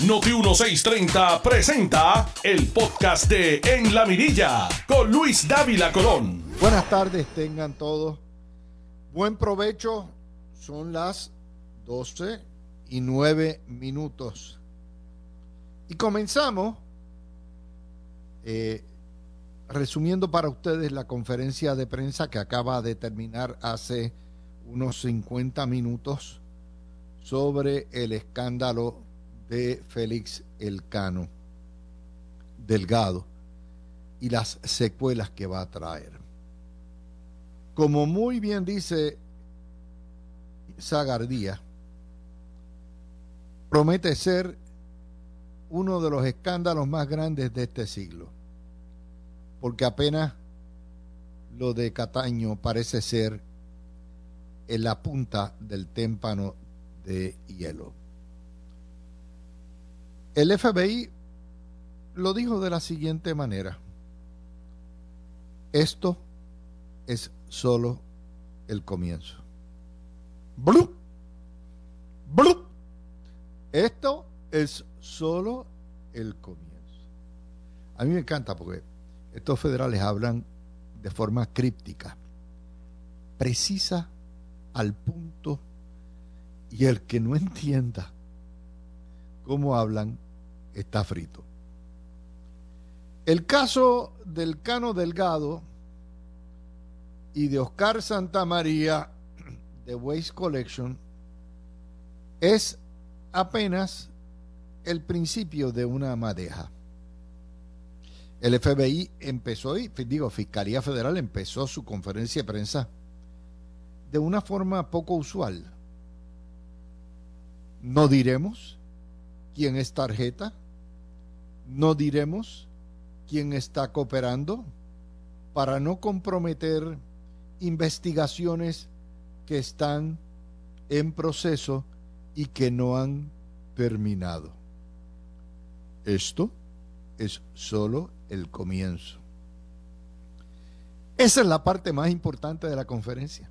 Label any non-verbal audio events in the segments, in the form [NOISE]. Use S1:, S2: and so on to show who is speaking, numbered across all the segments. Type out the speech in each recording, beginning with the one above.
S1: Noti 1630 presenta el podcast de En la Mirilla con Luis Dávila Colón.
S2: Buenas tardes, tengan todos. Buen provecho. Son las 12 y 9 minutos. Y comenzamos eh, resumiendo para ustedes la conferencia de prensa que acaba de terminar hace unos 50 minutos sobre el escándalo de Félix Elcano Delgado y las secuelas que va a traer. Como muy bien dice Zagardía, promete ser uno de los escándalos más grandes de este siglo, porque apenas lo de Cataño parece ser en la punta del témpano de hielo. El FBI lo dijo de la siguiente manera. Esto es solo el comienzo. ¡Blup! ¡Blup! Esto es solo el comienzo. A mí me encanta porque estos federales hablan de forma críptica, precisa al punto, y el que no entienda cómo hablan está frito. El caso del Cano Delgado y de Oscar Santamaría de Waste Collection es apenas el principio de una madeja. El FBI empezó, y digo, Fiscalía Federal empezó su conferencia de prensa de una forma poco usual. No diremos quién es tarjeta, no diremos quién está cooperando para no comprometer investigaciones que están en proceso y que no han terminado. Esto es solo el comienzo. Esa es la parte más importante de la conferencia.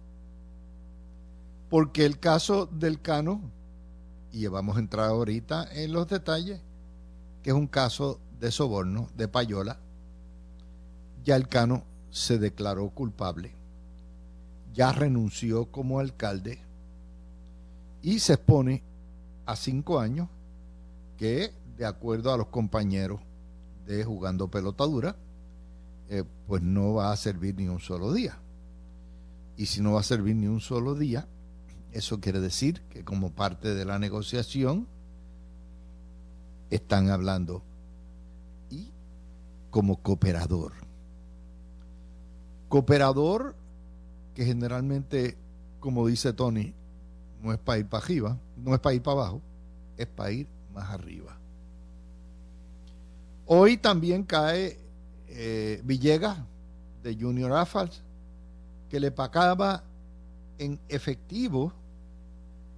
S2: Porque el caso del Cano, y vamos a entrar ahorita en los detalles, que es un caso de soborno, de payola, ya el Cano se declaró culpable, ya renunció como alcalde y se expone a cinco años que, de acuerdo a los compañeros de jugando pelotadura, eh, pues no va a servir ni un solo día. Y si no va a servir ni un solo día, eso quiere decir que como parte de la negociación, están hablando y como cooperador. Cooperador que generalmente, como dice Tony, no es para ir para arriba, no es para ir para abajo, es para ir más arriba. Hoy también cae eh, Villegas de Junior Asphalt, que le pagaba en efectivo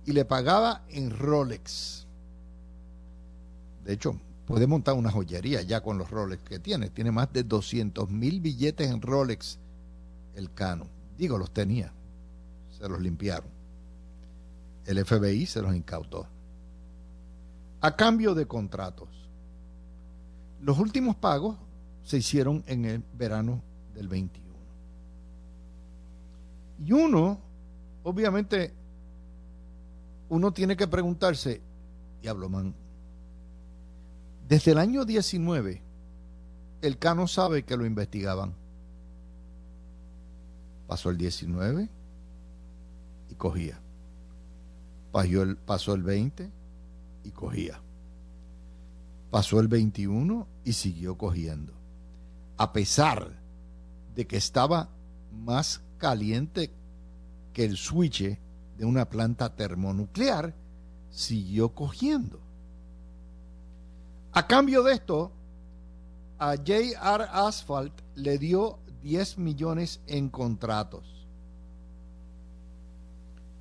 S2: y le pagaba en Rolex. De hecho, puede montar una joyería ya con los Rolex que tiene. Tiene más de 200 mil billetes en Rolex el Cano. Digo, los tenía. Se los limpiaron. El FBI se los incautó. A cambio de contratos. Los últimos pagos se hicieron en el verano del 21. Y uno, obviamente, uno tiene que preguntarse, diablo man, desde el año 19, el Cano sabe que lo investigaban. Pasó el 19 y cogía. Pasó el, pasó el 20 y cogía. Pasó el 21 y siguió cogiendo. A pesar de que estaba más caliente que el switch de una planta termonuclear, siguió cogiendo. A cambio de esto, a JR Asphalt le dio 10 millones en contratos.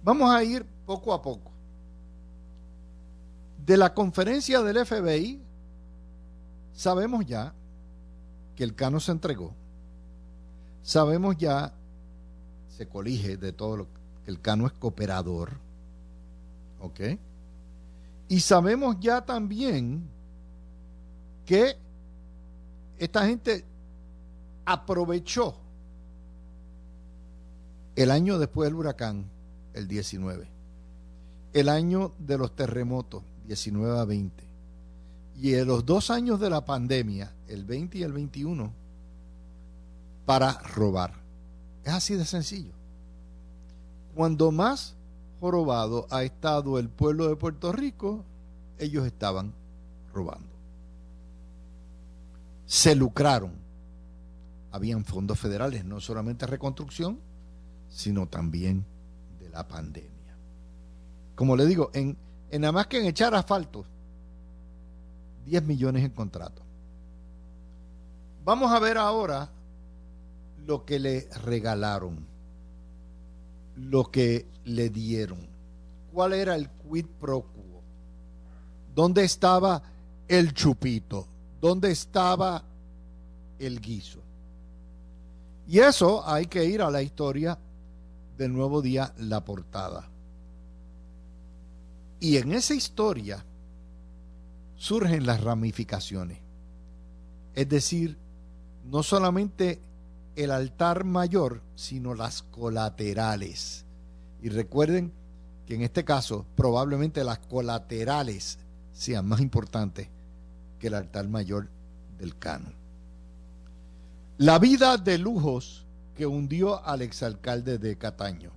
S2: Vamos a ir poco a poco. De la conferencia del FBI, sabemos ya que el Cano se entregó. Sabemos ya, se colige de todo lo que el Cano es cooperador. ¿Ok? Y sabemos ya también que esta gente aprovechó el año después del huracán, el 19, el año de los terremotos, 19 a 20, y los dos años de la pandemia, el 20 y el 21, para robar. Es así de sencillo. Cuando más jorobado ha estado el pueblo de Puerto Rico, ellos estaban robando. Se lucraron. Habían fondos federales, no solamente reconstrucción, sino también de la pandemia. Como le digo, en, en nada más que en echar asfalto, 10 millones en contrato. Vamos a ver ahora lo que le regalaron, lo que le dieron. ¿Cuál era el quid pro quo? ¿Dónde estaba el chupito? ¿Dónde estaba el guiso? Y eso hay que ir a la historia del nuevo día, la portada. Y en esa historia surgen las ramificaciones. Es decir, no solamente el altar mayor, sino las colaterales. Y recuerden que en este caso probablemente las colaterales sean más importantes el altar mayor del cano. La vida de lujos que hundió al exalcalde de Cataño.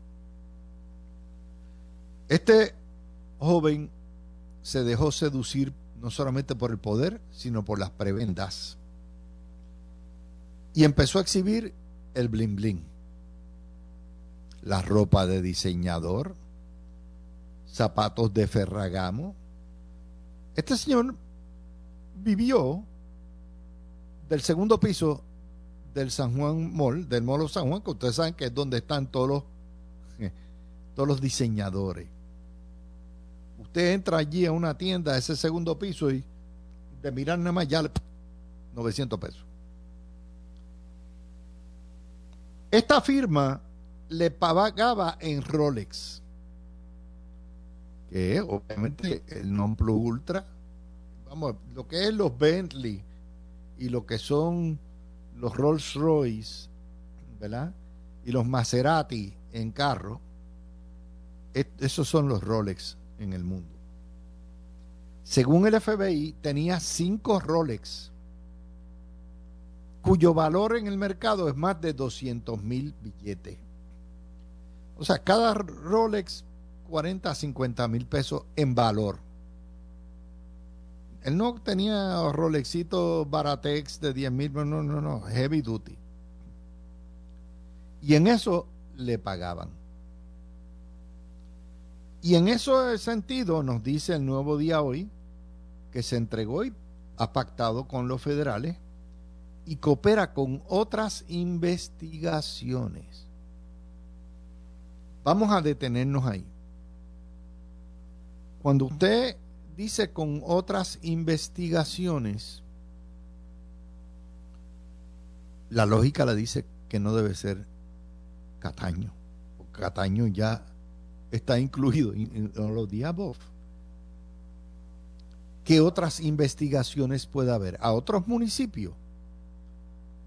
S2: Este joven se dejó seducir no solamente por el poder, sino por las prebendas. Y empezó a exhibir el bling bling, la ropa de diseñador, zapatos de Ferragamo. Este señor vivió del segundo piso del San Juan Mall, del Mall of San Juan, que ustedes saben que es donde están todos los, todos los diseñadores. Usted entra allí a una tienda, a ese segundo piso, y de mirar nada más ya 900 pesos. Esta firma le pagaba en Rolex, que obviamente el non plus ultra. Vamos, lo que es los Bentley y lo que son los Rolls Royce, ¿verdad? Y los Maserati en carro, esos son los Rolex en el mundo. Según el FBI, tenía cinco Rolex, cuyo valor en el mercado es más de 200 mil billetes. O sea, cada Rolex 40 a 50 mil pesos en valor. Él no tenía Rolexitos Baratex de 10 mil, no, no, no, heavy duty. Y en eso le pagaban. Y en ese sentido nos dice el nuevo día hoy que se entregó y ha pactado con los federales y coopera con otras investigaciones. Vamos a detenernos ahí. Cuando usted dice con otras investigaciones, la lógica le dice que no debe ser Cataño. Cataño ya está incluido en, los diabos. ¿Qué otras investigaciones puede haber? ¿A otros municipios?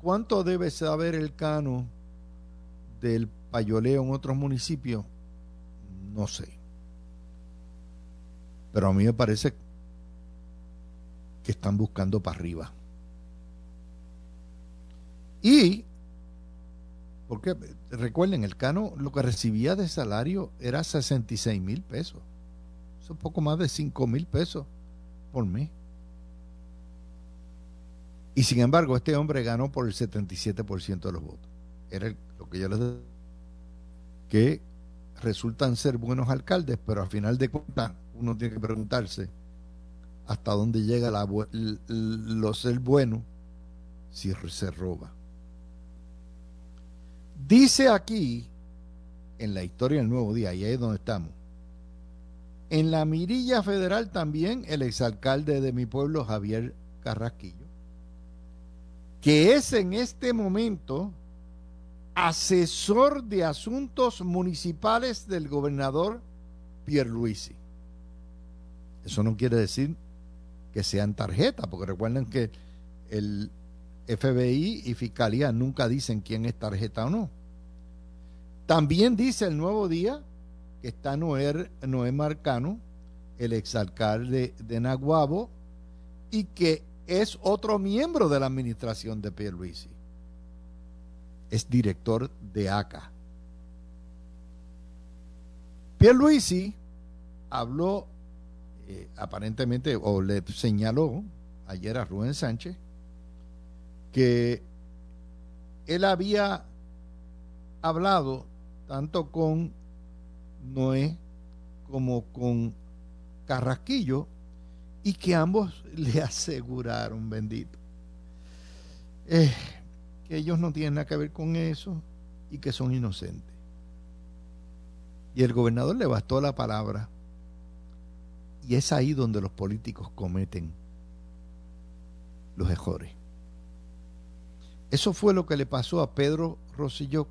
S2: ¿Cuánto debe saber el cano del payoleo en otros municipios? No sé. Pero a mí me parece que están buscando para arriba. Y porque recuerden, el Cano lo que recibía de salario era 66 mil pesos. Eso es poco más de 5 mil pesos por mes. Y sin embargo, este hombre ganó por el 77% de los votos. Era lo que yo les decía, que resultan ser buenos alcaldes, pero al final de cuentas uno tiene que preguntarse hasta dónde llega la, lo ser bueno si se roba. Dice aquí, en la historia del Nuevo Día, y ahí es donde estamos, en la mirilla federal también el exalcalde de mi pueblo, Javier Carrasquillo, que es en este momento asesor de asuntos municipales del gobernador Pierluisi. Eso no quiere decir que sean tarjetas, porque recuerden que el FBI y Fiscalía nunca dicen quién es tarjeta o no. También dice el nuevo día que está Noé, Noé Marcano, el exalcalde de Naguabo, y que es otro miembro de la administración de Pierluisi. Es director de ACA. Pierluisi habló eh, aparentemente, o le señaló ayer a Rubén Sánchez, que él había hablado tanto con Noé como con Carrasquillo y que ambos [LAUGHS] le aseguraron, bendito, eh, que ellos no tienen nada que ver con eso y que son inocentes. Y el gobernador le bastó la palabra. Y es ahí donde los políticos cometen los errores. Eso fue lo que le pasó a Pedro Rosselló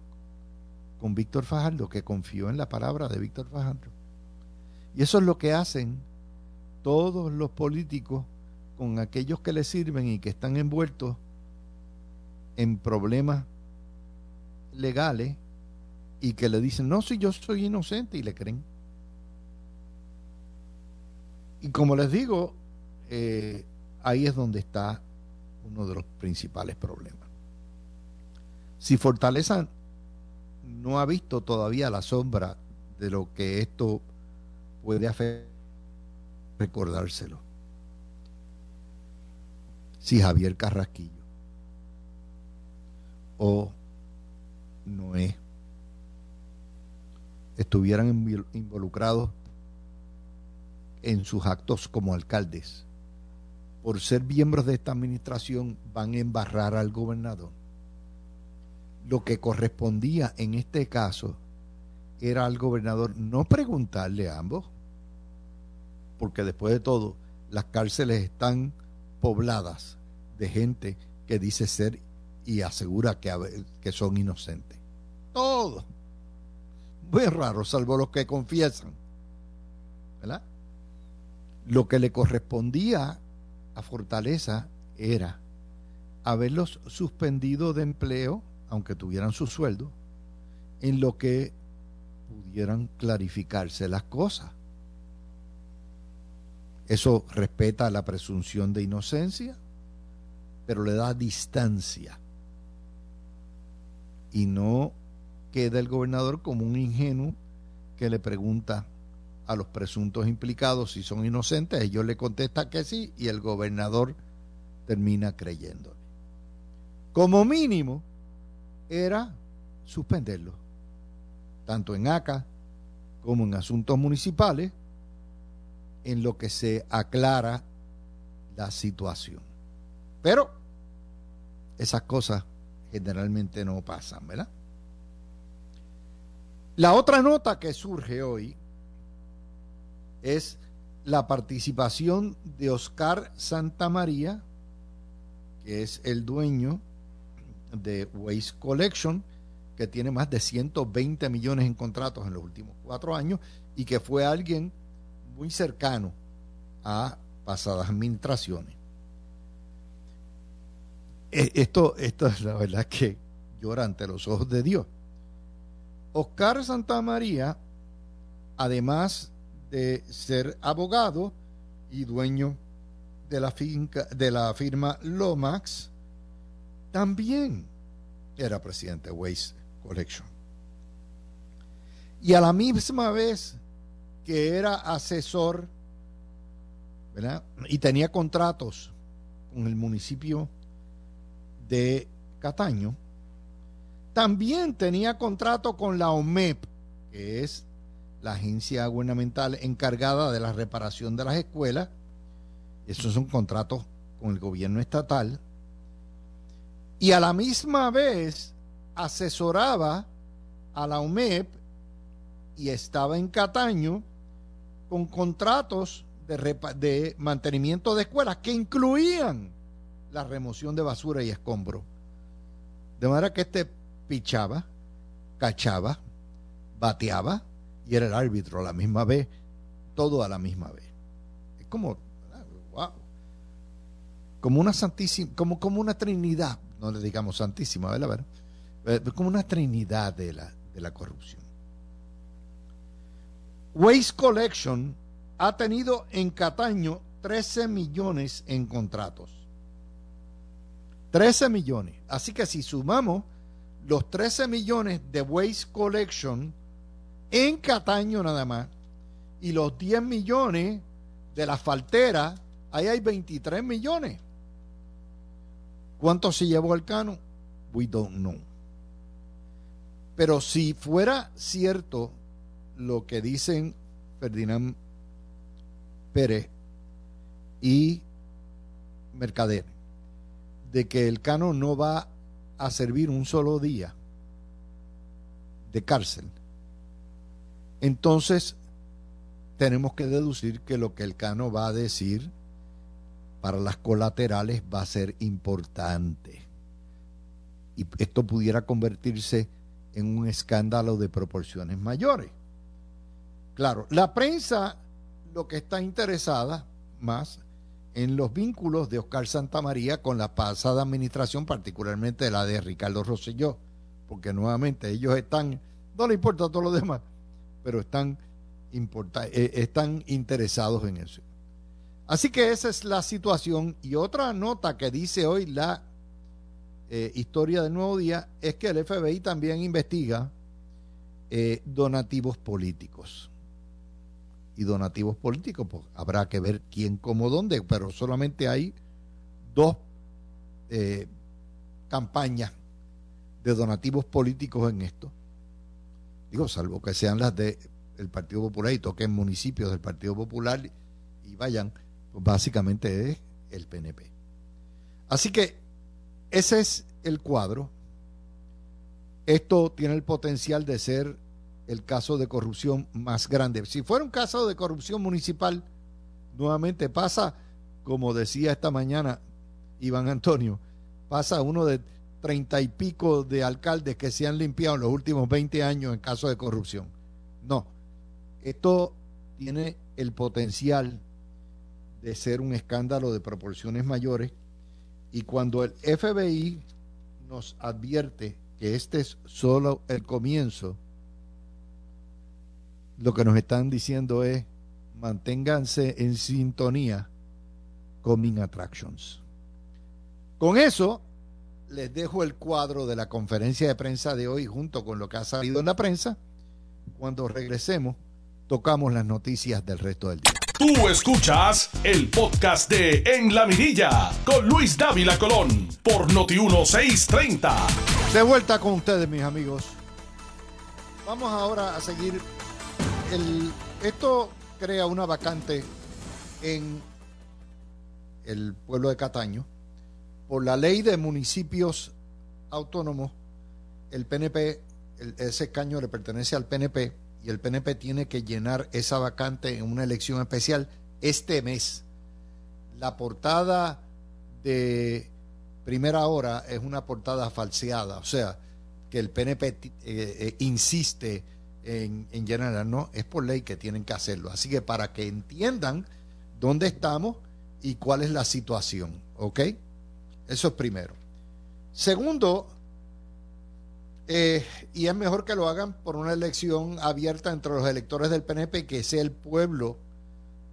S2: con Víctor Fajardo, que confió en la palabra de Víctor Fajardo. Y eso es lo que hacen todos los políticos con aquellos que les sirven y que están envueltos en problemas legales y que le dicen, no, si yo soy inocente y le creen. Y como les digo, eh, ahí es donde está uno de los principales problemas. Si Fortaleza no ha visto todavía la sombra de lo que esto puede hacer, recordárselo. Si Javier Carrasquillo o Noé estuvieran involucrados en sus actos como alcaldes, por ser miembros de esta administración, van a embarrar al gobernador. Lo que correspondía en este caso era al gobernador no preguntarle a ambos, porque después de todo, las cárceles están pobladas de gente que dice ser y asegura que, son inocentes. Todo. Muy raro, salvo los que confiesan. ¿Verdad? Lo que le correspondía a Fortaleza era haberlos suspendido de empleo, aunque tuvieran su sueldo, en lo que pudieran clarificarse las cosas. Eso respeta la presunción de inocencia, pero le da distancia. Y no queda el gobernador como un ingenuo que le pregunta a los presuntos implicados si son inocentes, ellos le contestan que sí y el gobernador termina creyéndole. Como mínimo, era suspenderlo, tanto en ACA como en asuntos municipales, en lo que se aclara la situación. Pero esas cosas generalmente no pasan, ¿verdad? La otra nota que surge hoy es la participación de Oscar Santamaría, que es el dueño de Waste Collection, que tiene más de 120 millones en contratos en los últimos cuatro años y que fue alguien muy cercano a pasadas administraciones. E, esto, esto es la verdad que llora ante los ojos de Dios. Oscar Santamaría, además de ser abogado y dueño de la, finca, de la firma Lomax, también era presidente de Waste Collection. Y a la misma vez que era asesor y tenía contratos con el municipio de Cataño, también tenía contrato con la OMEP, que es la agencia gubernamental encargada de la reparación de las escuelas. Esos son contratos con el gobierno estatal. Y a la misma vez asesoraba a la UMEP y estaba en Cataño con contratos de, de mantenimiento de escuelas que incluían la remoción de basura y escombro. De manera que este pichaba, cachaba, bateaba, y era el árbitro a la misma vez, todo a la misma vez. como, wow, como una santísima, como, como una trinidad, no le digamos santísima, ¿verdad? Eh, como una trinidad de la, de la corrupción. Waste Collection ha tenido en Cataño 13 millones en contratos. 13 millones. Así que si sumamos los 13 millones de Waste Collection en Cataño nada más y los 10 millones de la faltera, ahí hay 23 millones. ¿Cuánto se llevó el cano? We don't know. Pero si fuera cierto lo que dicen Ferdinand Pérez y Mercader, de que el cano no va a servir un solo día de cárcel, entonces tenemos que deducir que lo que el cano va a decir para las colaterales va a ser importante. Y esto pudiera convertirse en un escándalo de proporciones mayores. Claro, la prensa lo que está interesada más en los vínculos de Oscar Santamaría con la pasada administración, particularmente la de Ricardo Rosselló, porque nuevamente ellos están, no le importa todo lo demás, pero están, eh, están interesados en eso. Así que esa es la situación. Y otra nota que dice hoy la eh, historia del nuevo día es que el FBI también investiga eh, donativos políticos. Y donativos políticos, pues habrá que ver quién, cómo, dónde, pero solamente hay dos campañas de donativos políticos en esto. Digo, salvo que sean las del Partido Popular y toquen municipios del Partido Popular y vayan pues básicamente es el PNP. Así que ese es el cuadro. Esto tiene el potencial de ser el caso de corrupción más grande. Si fuera un caso de corrupción municipal, nuevamente pasa, como decía esta mañana Iván Antonio, pasa uno de treinta y pico de alcaldes que se han limpiado en los últimos 20 años en caso de corrupción. No, esto tiene el potencial de ser un escándalo de proporciones mayores y cuando el FBI nos advierte que este es solo el comienzo, lo que nos están diciendo es manténganse en sintonía con Attractions. Con eso, les dejo el cuadro de la conferencia de prensa de hoy junto con lo que ha salido en la prensa. Cuando regresemos, tocamos las noticias del resto del día.
S1: Tú escuchas el podcast de En la Mirilla con Luis Dávila Colón por Noti 1630.
S2: De vuelta con ustedes, mis amigos. Vamos ahora a seguir. El, esto crea una vacante en el pueblo de Cataño. Por la ley de municipios autónomos, el PNP, ese escaño le pertenece al PNP y el PNP tiene que llenar esa vacante en una elección especial este mes. La portada de primera hora es una portada falseada, o sea, que el PNP eh, eh, insiste en, en llenar, no, es por ley que tienen que hacerlo. Así que para que entiendan dónde estamos y cuál es la situación, ¿ok? Eso es primero. Segundo, eh, y es mejor que lo hagan por una elección abierta entre los electores del PNP, que sea el pueblo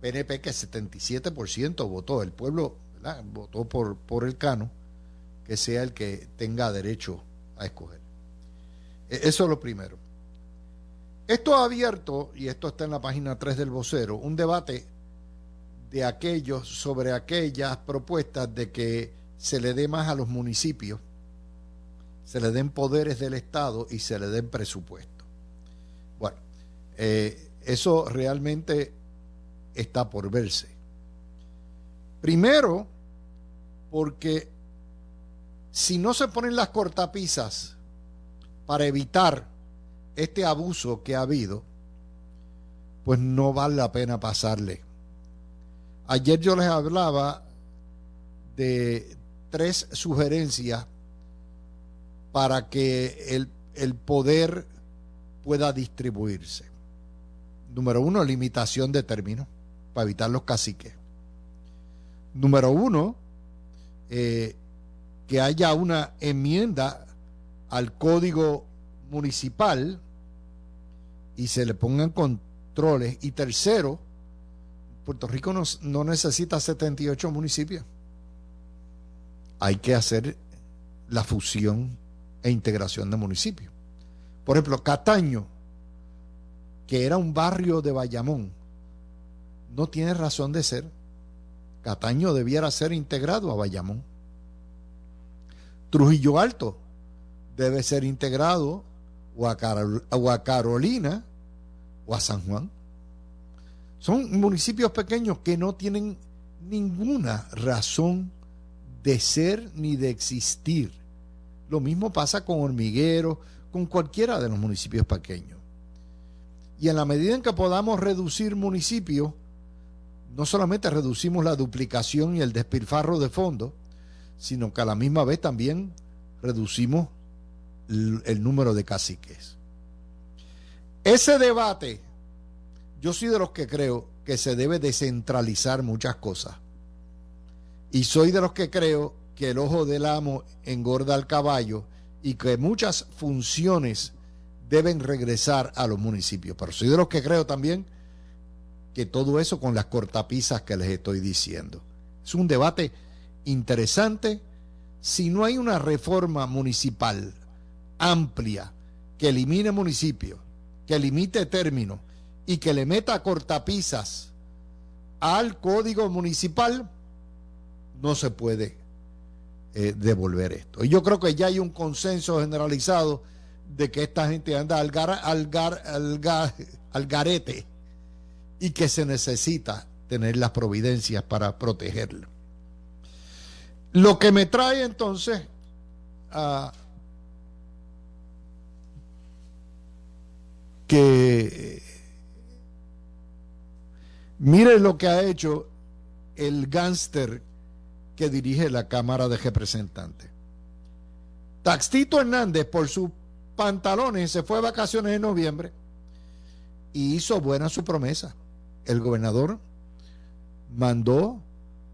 S2: PNP que 77% votó, el pueblo votó por, por el Cano, que sea el que tenga derecho a escoger. E, eso es lo primero. Esto ha abierto, y esto está en la página 3 del vocero, un debate de aquellos sobre aquellas propuestas de que se le dé más a los municipios se le den poderes del Estado y se le den presupuesto. Bueno, eh, eso realmente está por verse. Primero, porque si no se ponen las cortapisas para evitar este abuso que ha habido, pues no vale la pena pasarle. Ayer yo les hablaba de tres sugerencias para que el, el poder pueda distribuirse. Número uno, limitación de términos para evitar los caciques. Número uno, eh, que haya una enmienda al código municipal y se le pongan controles. Y tercero, Puerto Rico no, no necesita 78 municipios. Hay que hacer la fusión e integración de municipios. Por ejemplo, Cataño, que era un barrio de Bayamón, no tiene razón de ser. Cataño debiera ser integrado a Bayamón. Trujillo Alto debe ser integrado o a, Carolina o a San Juan. Son municipios pequeños que no tienen ninguna razón de ser ni de existir. Lo mismo pasa con Hormiguero, con cualquiera de los municipios pequeños. Y en la medida en que podamos reducir municipios, no solamente reducimos la duplicación y el despilfarro de fondos, sino que a la misma vez también reducimos el, número de caciques. Ese debate, yo soy de los que creo que se debe descentralizar muchas cosas. Y soy de los que creo que el ojo del amo engorda al caballo y que muchas funciones deben regresar a los municipios. Pero soy de los que creo también que todo eso con las cortapisas que les estoy diciendo. Es un debate interesante. Si no hay una reforma municipal amplia que elimine municipios, que limite términos y que le meta cortapisas al código municipal, no se puede eh, devolver esto. Y yo creo que ya hay un consenso generalizado de que esta gente anda al, al, garete y que se necesita tener las providencias para protegerlo. Lo que me trae entonces a que mire lo que ha hecho el gánster que dirige la Cámara de Representantes. Taxito Hernández, por sus pantalones, se fue de vacaciones en noviembre y hizo buena su promesa. El gobernador mandó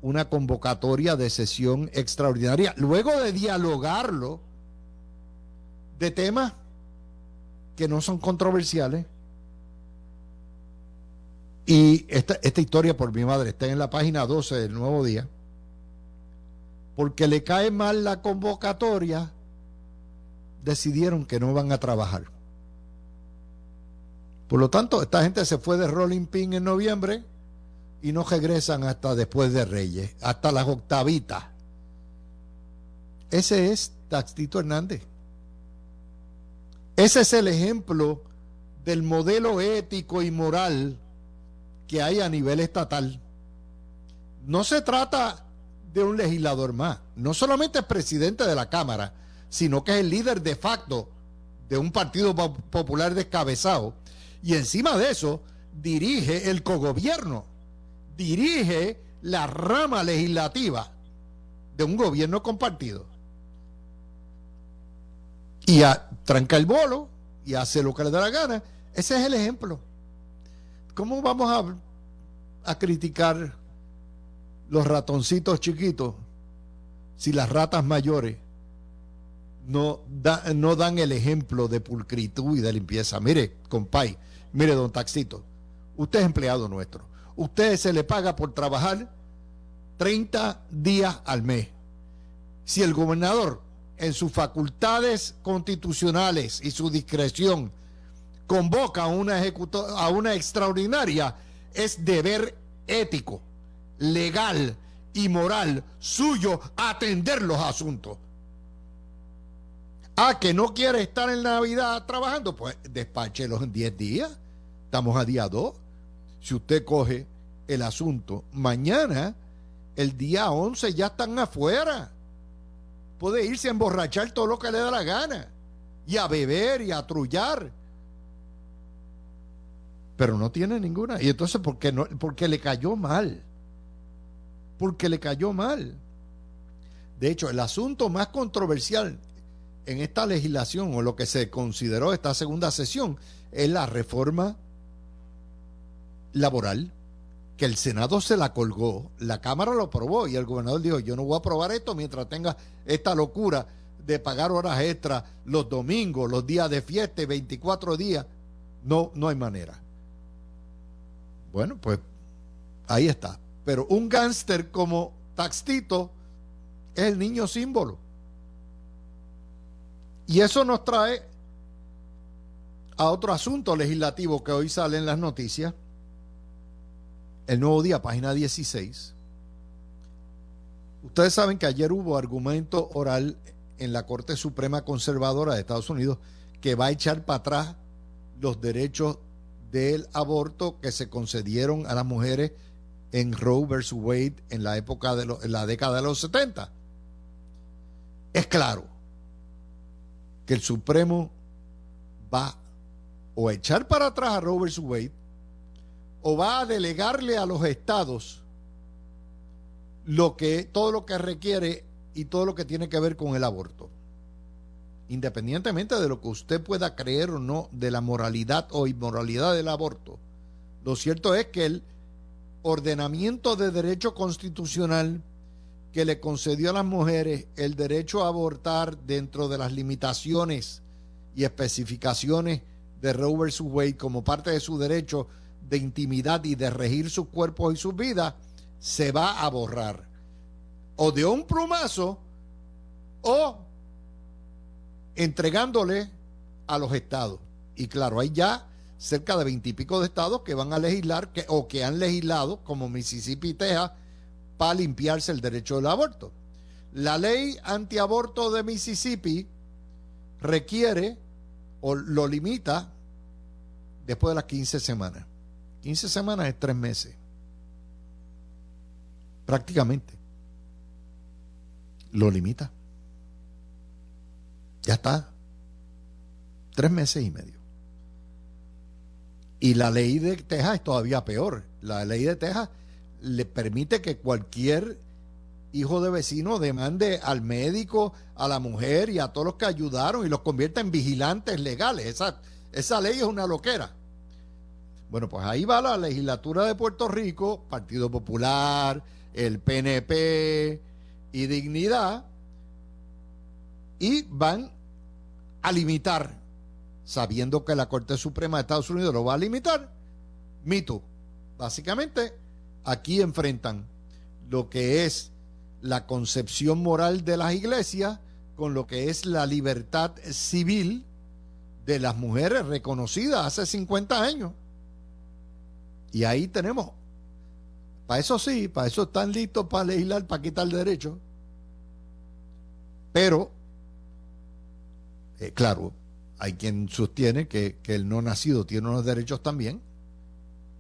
S2: una convocatoria de sesión extraordinaria, luego de dialogarlo de temas que no son controversiales. Y esta, esta historia por mi madre está en la página 12 del Nuevo Día porque le cae mal la convocatoria, decidieron que no van a trabajar. Por lo tanto, esta gente se fue de Rolling Pin en noviembre y no regresan hasta después de Reyes, hasta las octavitas. Ese es Taxito Hernández. Ese es el ejemplo del modelo ético y moral que hay a nivel estatal. No se trata de un legislador más. No solamente es presidente de la Cámara, sino que es el líder de facto de un partido popular descabezado. Y encima de eso, dirige el cogobierno, dirige la rama legislativa de un gobierno compartido. Y tranca el bolo y hace lo que le da la gana. Ese es el ejemplo. ¿Cómo vamos a, a criticar los ratoncitos chiquitos si las ratas mayores no, dan el ejemplo de pulcritud y de limpieza? Mire, compay, mire, don Taxito, usted es empleado nuestro. Usted se le paga por trabajar 30 días al mes. Si el gobernador, en sus facultades constitucionales y su discreción, convoca a una, a una extraordinaria, es deber ético legal y moral suyo atender los asuntos. Ah, que no quiere estar en Navidad trabajando, pues despáchelos en 10 días. Estamos a día 2. Si usted coge el asunto mañana, el día 11 ya están afuera. Puede irse a emborrachar todo lo que le da la gana. Y a beber y a trullar. Pero no tiene ninguna. Y entonces, ¿por qué, no? porque le cayó mal porque le cayó mal. De hecho, el asunto más controversial en esta legislación o lo que se consideró esta segunda sesión es la reforma laboral que el Senado se la colgó, la Cámara lo aprobó y el gobernador dijo, yo no voy a aprobar esto mientras tenga esta locura de pagar horas extras los domingos, los días de fiesta, 24 días. No, no hay manera. Bueno, pues ahí está. Pero un gángster como Taxito es el niño símbolo. Y eso nos trae a otro asunto legislativo que hoy sale en las noticias. El nuevo día, página 16. Ustedes saben que ayer hubo argumento oral en la Corte Suprema Conservadora de Estados Unidos que va a echar para atrás los derechos del aborto que se concedieron a las mujeres en Roe versus Wade en la época de la década de los 70. Es claro que el Supremo va o a echar para atrás a Roe versus Wade o va a delegarle a los estados lo que todo lo que requiere y todo lo que tiene que ver con el aborto. Independientemente de lo que usted pueda creer o no de la moralidad o inmoralidad del aborto, lo cierto es que el ordenamiento de derecho constitucional que le concedió a las mujeres el derecho a abortar dentro de las limitaciones y especificaciones de Roe vs. Wade como parte de su derecho de intimidad y de regir sus cuerpos y sus vidas, se va a borrar. O de un plumazo o entregándole a los estados. Y claro, hay ya cerca de veintipico de estados que van a legislar que, o que han legislado, como Mississippi y Texas, para limpiarse el derecho del aborto. La ley antiaborto de Mississippi requiere o lo limita después de las 15 semanas. 15 semanas es tres meses. Prácticamente. Lo limita. Ya está. Tres meses y medio. Y la ley de Texas es todavía peor. La ley de Texas le permite que cualquier hijo de vecino demande al médico, a la mujer y a todos los que ayudaron y los convierta en vigilantes legales. Esa, esa ley es una loquera. Bueno, pues ahí va la legislatura de Puerto Rico, Partido Popular, el PNP y Dignidad, y van a limitar, sabiendo que la Corte Suprema de Estados Unidos lo va a limitar, mito. Básicamente, aquí enfrentan lo que es la concepción moral de las iglesias con lo que es la libertad civil de las mujeres reconocidas hace 50 años. Y ahí tenemos, para eso sí, para eso están listos para legislar, para quitar derecho. Pero, eh, claro, hay quien sostiene que, el no nacido tiene unos derechos también,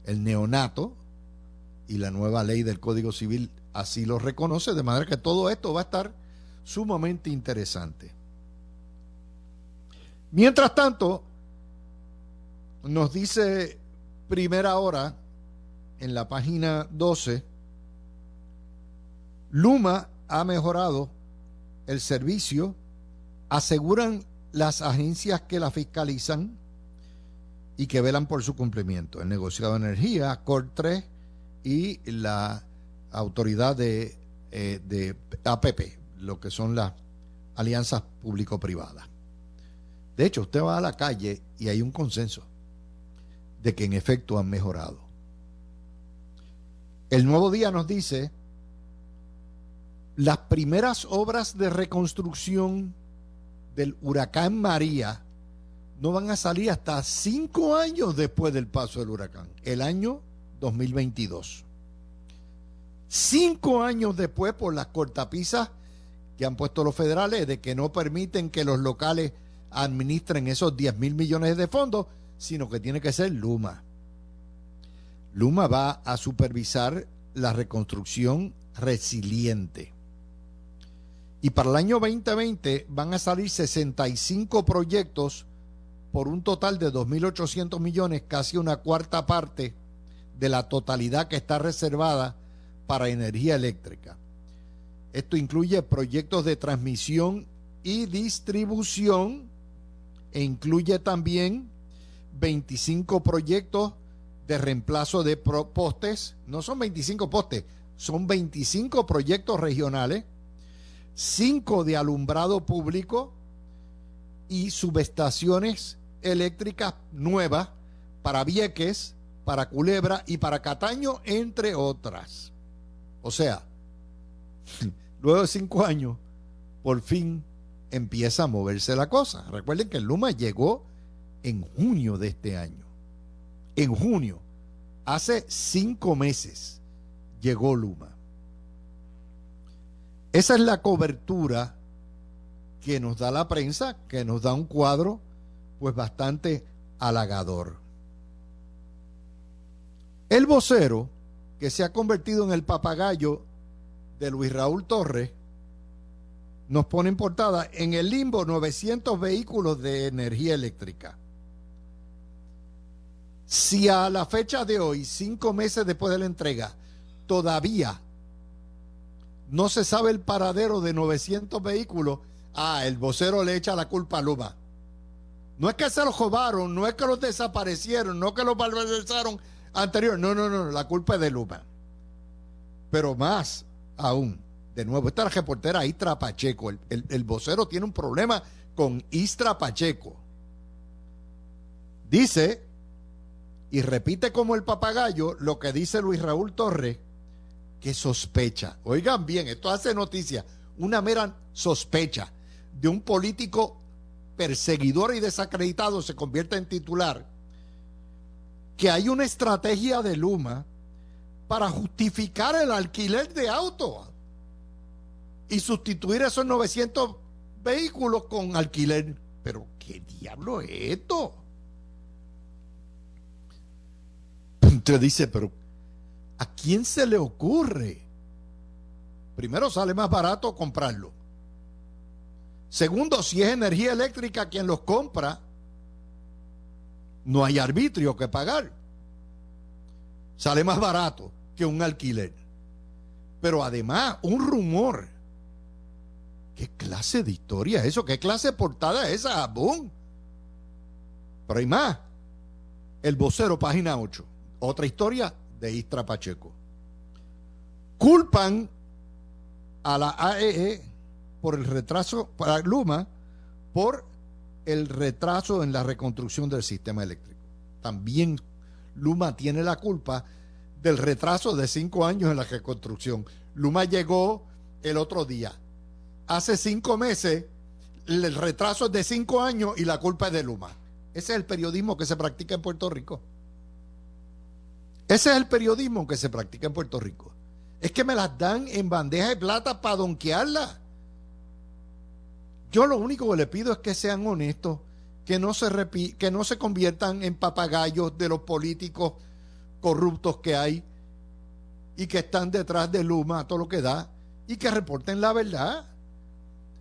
S2: el neonato y la nueva ley del Código Civil así lo reconoce, de manera que todo esto va a estar sumamente interesante. Mientras tanto, nos dice primera hora en la página 12, Luma ha mejorado el servicio, aseguran las agencias que la fiscalizan y que velan por su cumplimiento. El negociado de energía, COR 3 y la autoridad de, eh, de APP, lo que son las alianzas público-privadas. De hecho, usted va a la calle y hay un consenso de que en efecto han mejorado. El nuevo día nos dice, las primeras obras de reconstrucción del huracán María no van a salir hasta cinco años después del paso del huracán, el año 2022. Cinco años después por las cortapisas que han puesto los federales de que no permiten que los locales administren esos 10 mil millones de fondos, sino que tiene que ser Luma. Luma va a supervisar la reconstrucción resiliente. Y para el año 2020 van a salir 65 proyectos por un total de 2.800 millones, casi una cuarta parte de la totalidad que está reservada para energía eléctrica. Esto incluye proyectos de transmisión y distribución e incluye también 25 proyectos de reemplazo de postes. No son 25 postes, son 25 proyectos regionales, 5 de alumbrado público y subestaciones eléctricas nuevas para Vieques, para Culebra y para Cataño, entre otras. O sea, [LAUGHS] luego de cinco años, por fin empieza a moverse la cosa. Recuerden que Luma llegó en junio de este año. En junio, hace cinco meses, llegó Luma. Esa es la cobertura que nos da la prensa, que nos da un cuadro pues bastante halagador. El vocero, que se ha convertido en el papagayo de Luis Raúl Torres, nos pone en portada en el limbo 900 vehículos de energía eléctrica. Si a la fecha de hoy, cinco meses después de la entrega, todavía no se sabe el paradero de 900 vehículos, ah, el vocero le echa la culpa a Luma. No es que se los robaron, no es que los desaparecieron, no que los valorizaron anterior. No, no, no, la culpa es de Luma. Pero más aún, de nuevo, esta es la reportera Istra Pacheco. El, el vocero tiene un problema con Istra Pacheco. Dice, y repite como el papagayo, lo que dice Luis Raúl Torres que sospecha, oigan bien, esto hace noticia, una mera sospecha de un político perseguidor y desacreditado se convierte en titular, que hay una estrategia de Luma para justificar el alquiler de autos y sustituir esos 900 vehículos con alquiler. Pero ¿qué diablo es esto? Usted dice, pero ¿A quién se le ocurre? Primero sale más barato comprarlo. Segundo, si es energía eléctrica quien los compra, no hay arbitrio que pagar. Sale más barato que un alquiler. Pero además, un rumor. ¿Qué clase de historia es eso? ¿Qué clase de portada es esa? ¡Bum! Pero hay más. El vocero, página 8. Otra historia de Istra Pacheco. Culpan a la AEE e por el retraso, para Luma, por el retraso en la reconstrucción del sistema eléctrico. También Luma tiene la culpa del retraso de cinco años en la reconstrucción. Luma llegó el otro día. Hace cinco meses el retraso es de cinco años y la culpa es de Luma. Ese es el periodismo que se practica en Puerto Rico. Ese es el periodismo que se practica en Puerto Rico. Es que me las dan en bandeja de plata para donkearlas. Yo lo único que le pido es que sean honestos, que no se que no se conviertan en papagayos de los políticos corruptos que hay y que están detrás de Luma, todo lo que da, y que reporten la verdad.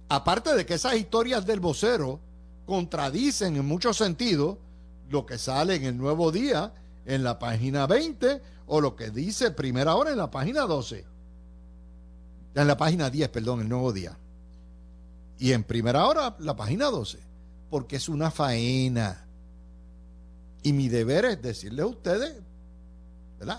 S2: Aparte de que esas historias del vocero contradicen en muchos sentidos lo que sale en el nuevo día en la página 20 o lo que dice primera hora en la página 12. En la página 10, perdón, el nuevo día. Y en primera hora la página 12. Porque es una faena. Y mi deber es decirles a ustedes.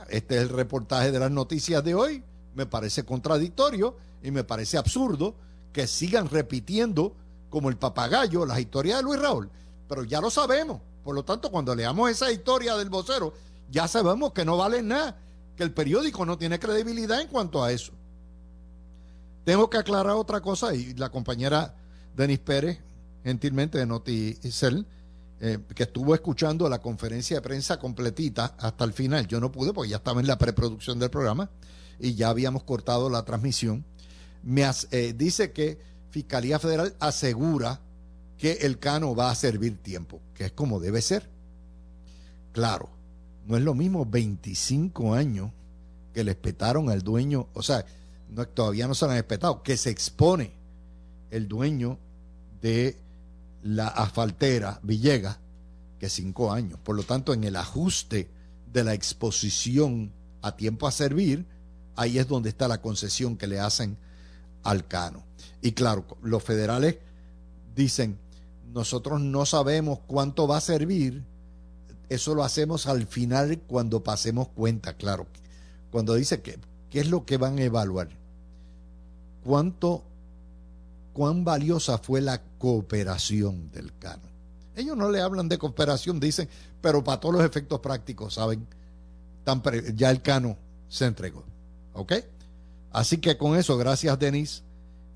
S2: Este es el reportaje de las noticias de hoy. Me parece contradictorio y me parece absurdo que sigan repitiendo como el papagayo las historias de Luis Raúl. Pero ya lo sabemos. Por lo tanto, cuando leamos esa historia del vocero, ya sabemos que no vale nada, que el periódico no tiene credibilidad en cuanto a eso. Tengo que aclarar otra cosa y la compañera Denis Pérez, gentilmente de Noticel, eh, que estuvo escuchando la conferencia de prensa completita hasta el final. Yo no pude porque ya estaba en la preproducción del programa y ya habíamos cortado la transmisión. Me eh, dice que Fiscalía Federal asegura que el cano va a servir tiempo, que es como debe ser. Claro, no es lo mismo 25 años que le espetaron al dueño, o sea, no, todavía no se han espetado, que se expone el dueño de la asfaltera Villegas, que cinco años. Por lo tanto, en el ajuste de la exposición a tiempo a servir, ahí es donde está la concesión que le hacen al cano. Y claro, los federales dicen, nosotros no sabemos cuánto va a servir, eso lo hacemos al final cuando pasemos cuenta, claro. Cuando dice que qué es lo que van a evaluar. Cuánto, cuán valiosa fue la cooperación del Cano. Ellos no le hablan de cooperación, dicen, pero para todos los efectos prácticos, ¿saben? ya el Cano se entregó. ¿Ok? Así que con eso, gracias, Denis.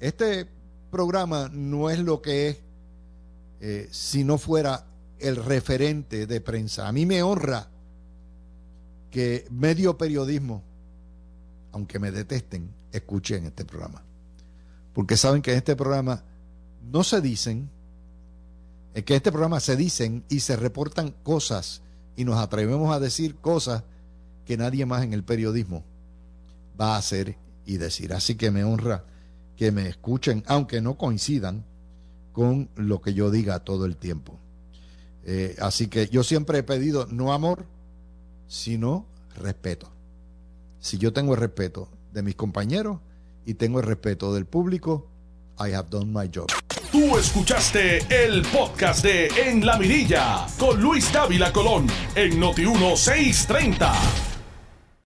S2: Este programa no es lo que es eh, si no fuera el referente de prensa. A mí me honra que medio periodismo, aunque me detesten, escuchen este programa. Porque saben que en este programa no se dicen, es que en este programa se dicen y se reportan cosas y nos atrevemos a decir cosas que nadie más en el periodismo va a hacer y decir. Así que me honra que me escuchen, aunque no coincidan con lo que yo diga todo el tiempo. Eh, así que yo siempre he pedido no amor, sino respeto. Si yo tengo el respeto de mis compañeros y tengo el respeto del público, I have done my job.
S1: Tú escuchaste el podcast de En la Mirilla con Luis Dávila Colón en Noti 1630.